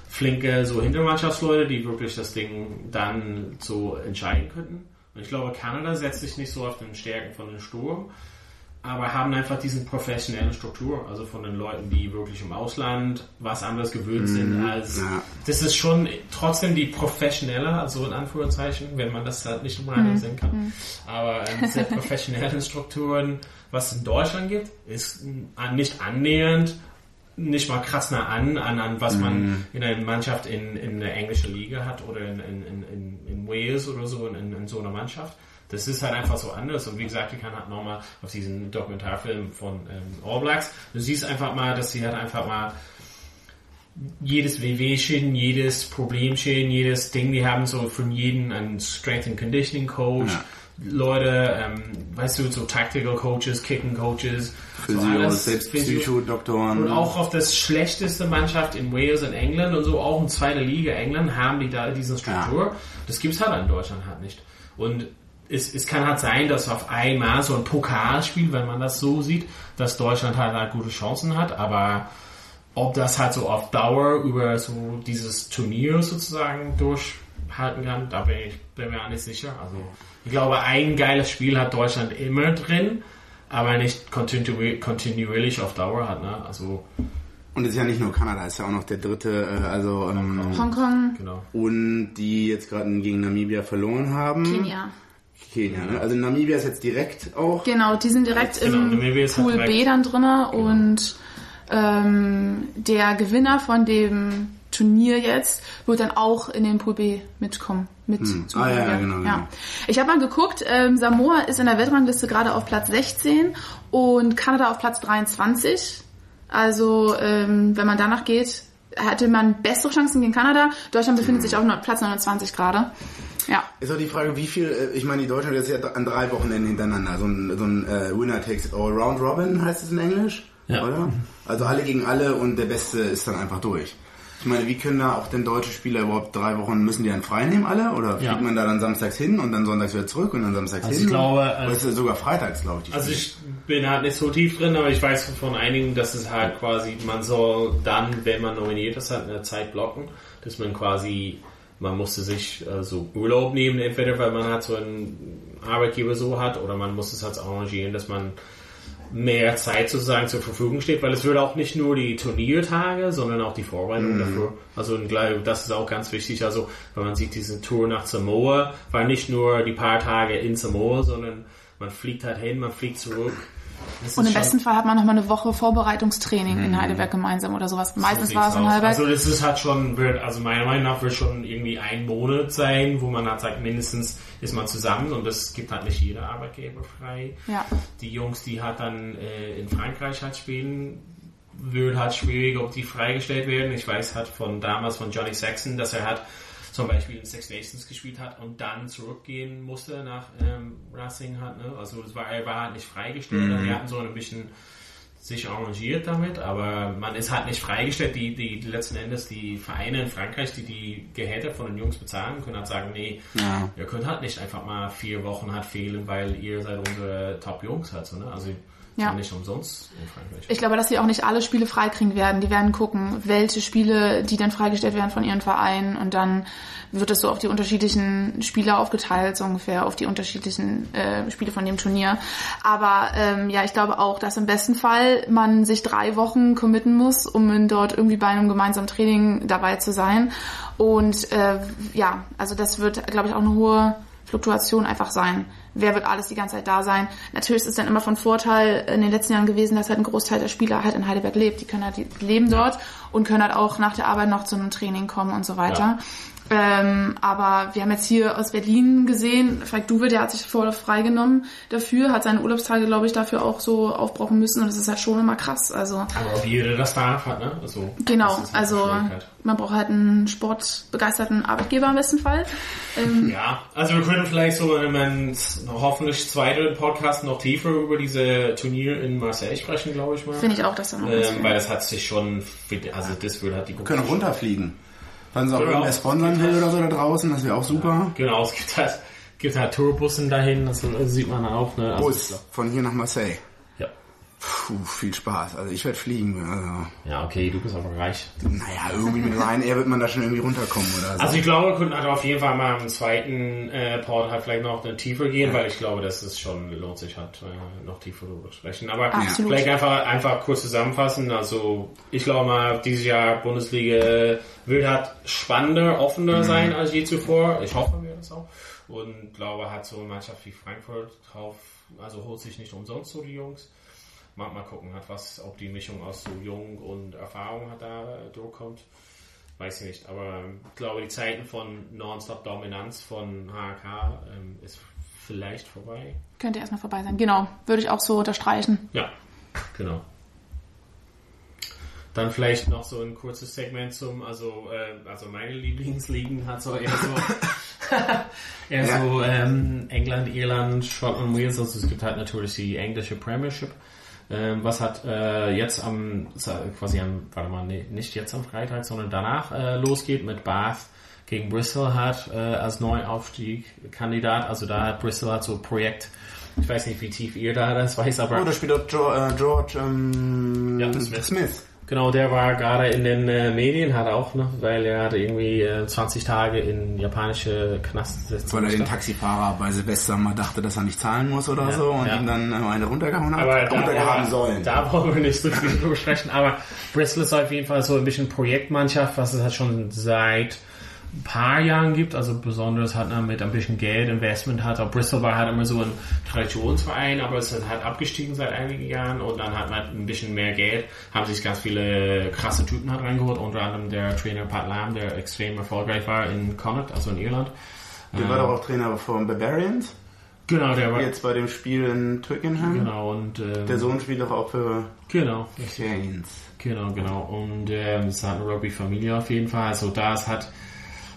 flinke so Hintermannschaftsleute, die wirklich das Ding dann so entscheiden könnten. Und ich glaube, Kanada setzt sich nicht so auf den Stärken von den Sturm, aber haben einfach diesen professionellen Struktur, also von den Leuten, die wirklich im Ausland was anderes gewöhnt sind als, ja. das ist schon trotzdem die professionelle, also in Anführungszeichen, wenn man das halt nicht im Radio sehen kann, aber ähm, diese professionellen Strukturen, was es in Deutschland gibt, ist äh, nicht annähernd, nicht mal krass nah an, an, an was man in einer Mannschaft in, in der englischen Liga hat oder in, in, in, in Wales oder so, in, in so einer Mannschaft. Das ist halt einfach so anders. Und wie gesagt, ich kann halt nochmal auf diesen Dokumentarfilm von ähm, All Blacks, du siehst einfach mal, dass sie halt einfach mal jedes WW-Schäden, jedes Problemschäden, jedes Ding, die haben so von jedem einen Strength and Conditioning Coach, Ja. Leute, ähm, weißt du, so Tactical Coaches, Kicking Coaches, so Physio, alles, selbst. Psychodoktoren. Und auch auf das schlechteste Mannschaft in Wales und England und so, auch in zweiter Liga England, haben die da diese Struktur. Das gibt's halt in Deutschland halt nicht. Und es, es kann halt sein, dass auf einmal so ein Pokalspiel, wenn man das so sieht, dass Deutschland halt, halt gute Chancen hat, aber ob das halt so auf Dauer über so dieses Turnier sozusagen durchhalten kann, da bin ich bin mir auch nicht sicher. Also ich glaube, ein geiles Spiel hat Deutschland immer drin, aber nicht kontinu kontinuierlich auf Dauer hat. Ne? Also Und es ist ja nicht nur Kanada, es ist ja auch noch der dritte, äh, also ähm, Hongkong, genau. und die jetzt gerade gegen Namibia verloren haben. Kenia. Kenia, ne? Also Namibia ist jetzt direkt auch. Genau, die sind direkt Genau, im Namibia ist halt Pool direkt- B dann drinne und ähm, der Gewinner von dem Turnier jetzt wird dann auch in den Pool B mitkommen. Mit zu Ah, ja, ja, genau, genau. Ich habe mal geguckt, ähm, Samoa ist in der Weltrangliste gerade auf Platz 16 und Kanada auf Platz 23. Also ähm, wenn man danach geht, hatte man bessere Chancen gegen Kanada. Deutschland befindet sich auf Platz 29 gerade. Ja. Ist auch die Frage, wie viel, äh, ich meine, die Deutschland ist ja an drei Wochenenden hintereinander. So ein, so ein äh, Winner takes it all. Round Robin heißt es in Englisch, Ja. oder? Also alle gegen alle und der Beste ist dann einfach durch. Ich meine, wie können da auch denn deutsche Spieler überhaupt drei Wochen, müssen die dann frei nehmen alle? Oder Ja. fliegt man da dann samstags hin und dann sonntags wieder zurück und dann samstags Also hin? ich glaube, Oder äh, ist es sogar freitags, glaube ich. die Also ich bin halt nicht so tief drin, aber ich weiß von einigen, dass es halt quasi, man soll dann, wenn man nominiert ist, halt eine Zeit blocken, dass man quasi, man musste sich so Urlaub nehmen, entweder weil man halt so einen Arbeitgeber so hat, oder man muss es halt arrangieren, dass man mehr Zeit sozusagen zur Verfügung steht, weil es wird auch nicht nur die Turniertage, sondern auch die Vorbereitung dafür. Also das ist auch ganz wichtig. Also wenn man sieht, diese Tour nach Samoa war nicht nur die paar Tage in Samoa, sondern man fliegt halt hin, man fliegt zurück. Und im besten Fall hat man nochmal eine Woche Vorbereitungstraining in Heidelberg gemeinsam oder sowas. so Meistens sieht's war es in. Heidelberg. Also das ist halt schon, wird, also meiner Meinung nach wird schon irgendwie ein Monat sein, wo man halt sagt, mindestens ist man zusammen und das gibt halt nicht jeder Arbeitgeber frei. Ja. Die Jungs, die halt dann äh, in Frankreich halt spielen, wird halt schwierig, ob die freigestellt werden. Ich weiß halt von damals von Johnny Saxon, dass er halt zum Beispiel in Six Nations gespielt hat und dann zurückgehen musste nach ähm, Racing hat. Ne? Also es war, er war halt nicht freigestellt. Also wir hatten so ein bisschen sich arrangiert damit, aber man ist halt nicht freigestellt. Die, die, die letzten Endes die Vereine in Frankreich, die die Gehälter von den Jungs bezahlen, können halt sagen, nee, Ja. ihr könnt halt nicht einfach mal vier Wochen halt fehlen, weil ihr seid unsere Top-Jungs halt so, ne? Also Ja. nicht umsonst in Frankreich. Ich glaube, dass sie auch nicht alle Spiele freikriegen werden. Die werden gucken, welche Spiele, die dann freigestellt werden von ihren Vereinen und dann wird es so auf die unterschiedlichen Spieler aufgeteilt, so ungefähr auf die unterschiedlichen äh, Spiele von dem Turnier. Aber ähm, ja, ich glaube auch, dass im besten Fall man sich drei Wochen committen muss, um dort irgendwie bei einem gemeinsamen Training dabei zu sein. Und äh, ja, also das wird, glaube ich, auch eine hohe Fluktuation einfach sein. Wer wird alles die ganze Zeit da sein? Natürlich ist es dann immer von Vorteil in den letzten Jahren gewesen, dass halt ein Großteil der Spieler halt in Heidelberg lebt. Die können halt die leben dort und können halt auch nach der Arbeit noch zu einem Training kommen und so weiter. Ähm, aber wir haben jetzt hier aus Berlin gesehen, Falk Duwe, der hat sich voll freigenommen dafür, hat seine Urlaubstage, glaube ich, dafür auch so aufbrauchen müssen und das ist halt schon immer krass. Also Aber ob jeder das darf hat, ne? Also, genau, halt also man braucht halt einen sportbegeisterten Arbeitgeber im besten Fall. Ähm, Ja, also wir können vielleicht so in einem hoffentlich zweiten Podcast noch tiefer über diese Turnier in Marseille sprechen, glaube ich mal. Finde ich auch, dass da noch Ähm, weil das hat sich schon, also das würde halt die können auch runterfliegen. Wenn sie auch irgendwer sponsern will oder so da draußen, das wäre auch super. Genau, es gibt halt, gibt halt Tourbussen dahin, das sieht man auch, ne? Also, Bus von hier nach Marseille. Ja. Puh, viel Spaß. Also ich werde fliegen. Also, Ja, okay, du bist einfach reich. naja, irgendwie mit Ryanair wird man da schon irgendwie runterkommen oder so. Also ich glaube, wir könnten halt auf jeden Fall mal im zweiten äh, Port halt vielleicht noch eine tiefer gehen, weil ich glaube, dass es schon lohnt sich hat, äh, noch tiefer darüber zu sprechen. Aber Absolut. vielleicht einfach einfach kurz zusammenfassen. Also ich glaube mal, dieses Jahr Bundesliga wird halt spannender, offener sein als je zuvor. Ich hoffe mir das auch. Und glaube, hat so eine Mannschaft wie Frankfurt drauf, also holt sich nicht umsonst so die Jungs. Mal, mal gucken, hat was, ob die Mischung aus so Jung und Erfahrung hat da äh, durchkommt. Weiß ich nicht, aber ich glaube, die Zeiten von Nonstop-Dominanz von HK ähm, ist vielleicht vorbei. Könnte erstmal vorbei sein. Genau, würde ich auch so unterstreichen. Ja, genau. Dann vielleicht noch so ein kurzes Segment zum, also, äh, also meine Lieblingsligen hat so eher so, eher Ja. so ähm, England, Irland, Scotland, Wales. Also es gibt halt natürlich die englische Premiership. Ähm, was hat äh, jetzt am, quasi am, warte mal, nee, nicht jetzt am Freitag, sondern danach äh, losgeht mit Bath gegen Bristol hat äh, als Neuaufstieg-Kandidat. Also da hat Bristol hat so ein Projekt, ich weiß nicht, wie tief ihr da das weiß, aber oh, da spielt auch George, äh, George ähm, Ja, Smith. Smith. Genau, der war gerade in den äh, Medien, hat auch noch, weil er hatte irgendwie äh, 20 Tage in japanische Knast sitzen Weil er den. Taxifahrer bei Silvester mal dachte, dass er nicht zahlen muss oder Ja, so und ja. ihm dann äh, eine runtergehauen hat. Aber da, er haben sollen. da wollen wir nicht so viel drüber sprechen. Aber Bristol ist auf jeden Fall so ein bisschen Projektmannschaft, was es halt schon seit ein paar Jahren gibt. Also besonders hat man mit ein bisschen Geld, Investment hat. Auch Bristol war halt immer so ein Traditionsverein, aber es ist halt abgestiegen seit einigen Jahren und dann hat man ein bisschen mehr Geld, haben sich ganz viele krasse Typen halt reingeholt, unter anderem der Trainer Pat Lam, der extrem erfolgreich war in Connacht, also in Irland. Der war doch auch Trainer von Barbarians. Genau, der war Jetzt bei dem Spiel in Twickenham. genau und ähm, Der Sohn spielt doch auch für genau. Canes. Genau, genau. Und ähm, es hat eine Rugby-Familie auf jeden Fall. Also da es hat,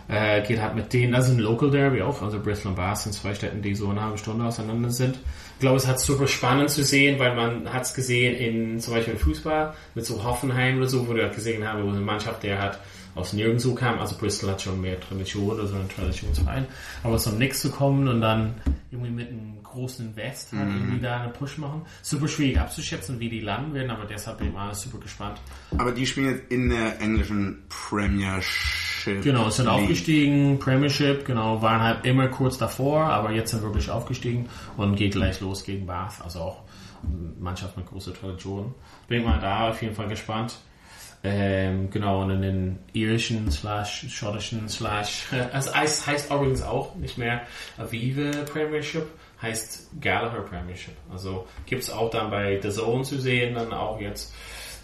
äh, geht halt mit denen, das ist ein Local Derby auch, also Bristol und Bath sind zwei Städte, die so eine halbe Stunde auseinander sind. Ich glaube, es hat super spannend zu sehen, weil man hat es gesehen in zum Beispiel im Fußball mit so Hoffenheim oder so, wo wir halt gesehen haben, wo eine Mannschaft, der hat aus nirgendwo kam, also Bristol hat schon mehr Tradition, also ein Traditionsverein, aber dem Nix zu kommen und dann irgendwie mit einem großen Invest halt irgendwie da einen Push machen. Super schwierig abzuschätzen, wie die landen werden, aber deshalb bin ich mal super gespannt. Aber die spielen jetzt in der englischen Premiership. Genau, sind League. aufgestiegen, Premiership, genau, waren halt immer kurz davor, aber jetzt sind wirklich aufgestiegen und geht gleich los gegen Bath, also auch Mannschaft mit großer Tradition. Bin mal da auf jeden Fall gespannt. Ähm, genau, und in den irischen slash schottischen slash, also es heißt übrigens auch nicht mehr Aviva Premiership, heißt Gallagher Premiership. Also gibt's auch dann bei The Zone zu sehen, dann auch jetzt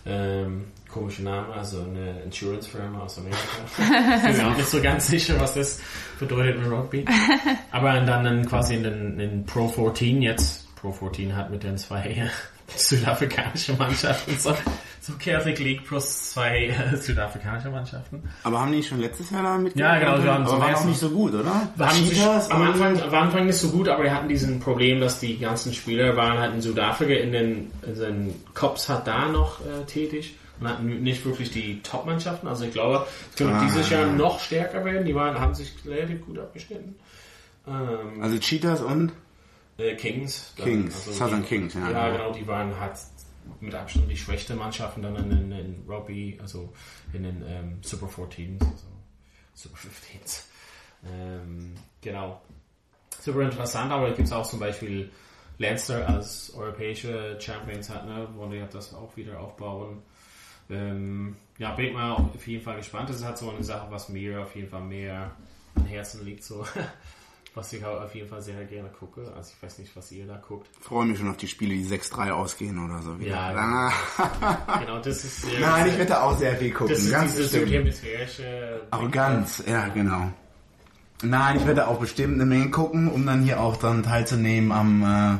ähm, komische Name, also eine Insurance Firma aus Amerika. ich bin mir auch nicht so ganz sicher, was das bedeutet mit Rugby. Aber dann, dann quasi in den in Pro 14 jetzt, Pro 14 hat mit den zwei südafrikanischen Mannschaften so, so Catholic League plus zwei äh, südafrikanische Mannschaften. Aber haben die schon letztes Jahr da mitgemacht? Ja, genau, die waren Aber zum war auch nicht so gut, oder? Haben sich, am, Anfang, am Anfang nicht so gut, aber wir hatten diesen Problem, dass die ganzen Spieler waren halt in Südafrika in den, in den Cops hat da noch äh, tätig nicht wirklich die Top-Mannschaften. Also ich glaube, es könnte Ah. dieses Jahr noch stärker werden. Die waren, haben sich relativ gut abgeschnitten. Ähm, Also Cheetahs und? äh, Kings. dann, Kings, Southern die, Kings, ja, Ja, genau. genau, die waren halt mit Abstand die schwächste Mannschaften dann in, in, in Rugby, also in den ähm, Super 14s, also Super 15s. Ähm, genau. Super interessant, aber da gibt es auch zum Beispiel Leinster als europäische Champions hat, ne, wo die das auch wieder aufbauen. Ähm, ja, bin ich mal auf jeden Fall gespannt. Das ist halt so eine Sache, was mir auf jeden Fall mehr am Herzen liegt, so. Was ich auch auf jeden Fall sehr gerne gucke. Also ich weiß nicht, was ihr da guckt. Freue mich schon auf die Spiele, die 6-3 ausgehen oder so. wieder. Ja, Ah, Genau, das ist sehr, Nein, ich werde auch sehr viel gucken. das ist ganz diese bestimmt. südhemisphärische Arroganz, ja, genau. Nein, ich werde auch bestimmt eine Menge gucken, um dann hier auch dann teilzunehmen am, äh,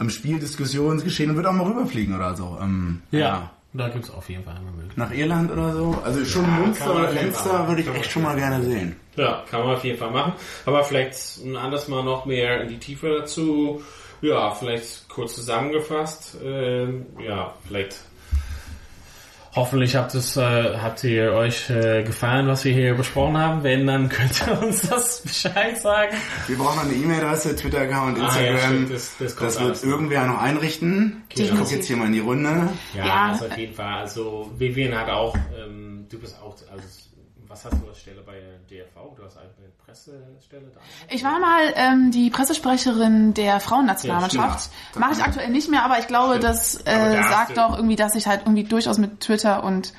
am Spiel, Diskussionsgeschehen und würde auch mal rüberfliegen oder so. Ähm, Ja, da gibt es auf jeden Fall eine Möglichkeit. Nach Irland oder so. Also schon Ja, Münster oder Leinster würde ich echt schon mal gerne sehen. Ja, kann man auf jeden Fall machen. Aber vielleicht ein anderes Mal noch mehr in die Tiefe dazu. Ja, vielleicht kurz zusammengefasst. Ähm, ja, vielleicht Hoffentlich habt, es, äh, habt ihr euch äh, gefallen, was wir hier besprochen haben. Wenn, dann könnt ihr uns das Bescheid sagen. Wir brauchen noch eine E-Mail-Adresse, Twitter-Account, Instagram. Ah, ja, das, das, das wird irgendwer noch einrichten. Ich gucke jetzt hier mal in die Runde. Ja, ja. Also auf jeden Fall. Also Vivian hat auch, ähm, du bist auch, also was hast du als Stelle bei DRV? Du hast eine Pressestelle da? Ich war mal ähm, die Pressesprecherin der Frauennationalmannschaft. Ja, Mache ich aktuell nicht mehr, aber ich glaube, stimmt. das äh, da sagt doch irgendwie, dass ich halt irgendwie durchaus mit Twitter und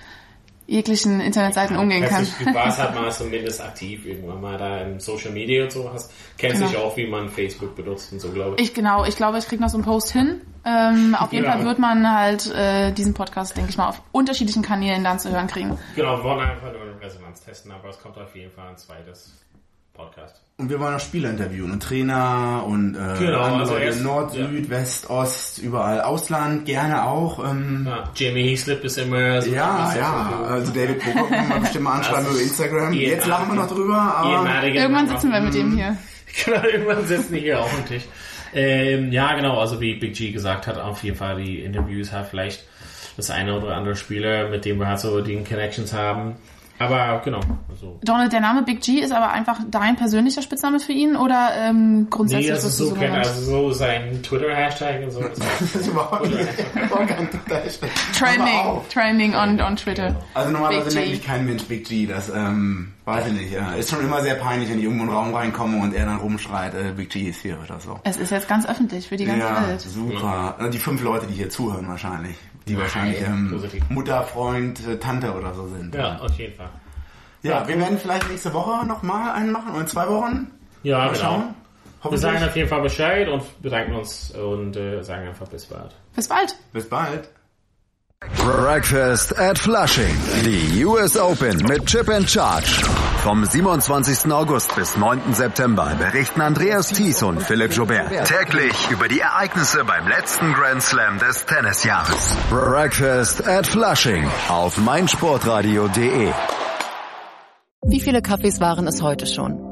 jeglichen Internetseiten ja, umgehen kann. Du warst halt mal zumindest aktiv irgendwann mal da in Social Media und so hast. Kennst genau. dich auch, wie man Facebook benutzt und so, glaube ich. Ich genau, ich glaube, ich krieg noch so einen Post hin. Ähm, auf jeden ja. Fall wird man halt äh, diesen Podcast, denke ich mal, auf unterschiedlichen Kanälen dann zu hören kriegen. Genau, wir wollen einfach nur eine Resonanz testen, aber es kommt auf jeden Fall ein zweites Podcast. Und wir wollen auch Spieler interviewen und Trainer und äh, genau, andere also Leute, Nord, ja. Süd, West, Ost, überall. Ausland gerne auch. Ähm, ja, Jamie Heaslip ist immer so Ja, ja. Also David Prokop kann man bestimmt mal anschreiben über Instagram. Jetzt lachen wir noch drüber, aber irgendwann sitzen wir mit dem hier. Genau, irgendwann sitzen die hier auch am Tisch. Ähm, ja, genau, also wie Big G gesagt hat, auf jeden Fall die Interviews hat vielleicht das eine oder andere Spieler, mit dem wir halt so die Connections haben. Aber genau. Also. Donald, der Name Big G ist aber einfach dein persönlicher Spitzname für ihn oder ähm, grundsätzlich nee, das ist so, so kennt, also so sein Twitter-Hashtag und so. Das ist überhaupt kein Trending, Trending on, on Twitter. Also normalerweise nennt mich kein Mensch Big G, das ähm, weiß ich nicht. Ja. Ist schon immer sehr peinlich, wenn ich irgendwo in einen Raum reinkomme und er dann rumschreit, äh, Big G ist hier oder so. Es ist jetzt ganz öffentlich für die ganze ja, Welt. super. Die fünf Leute, die hier zuhören wahrscheinlich die wahrscheinlich ähm, Mutter, Freund, äh, Tante oder so sind. Ja, auf jeden Fall. Ja, wir werden vielleicht nächste Woche nochmal einen machen oder in zwei Wochen. Ja, mal genau. schauen. Wir sagen auf jeden Fall Bescheid und bedanken uns und äh, sagen einfach bis bald. Bis bald. Bis bald. Breakfast at Flushing. Die US Open mit Chip and Charge. Vom 27. August bis 9. September berichten Andreas Thies und Philipp Joubert täglich über die Ereignisse beim letzten Grand Slam des Tennisjahres. Breakfast at Flushing auf meinsportradio.de. Wie viele Kaffees waren es heute schon?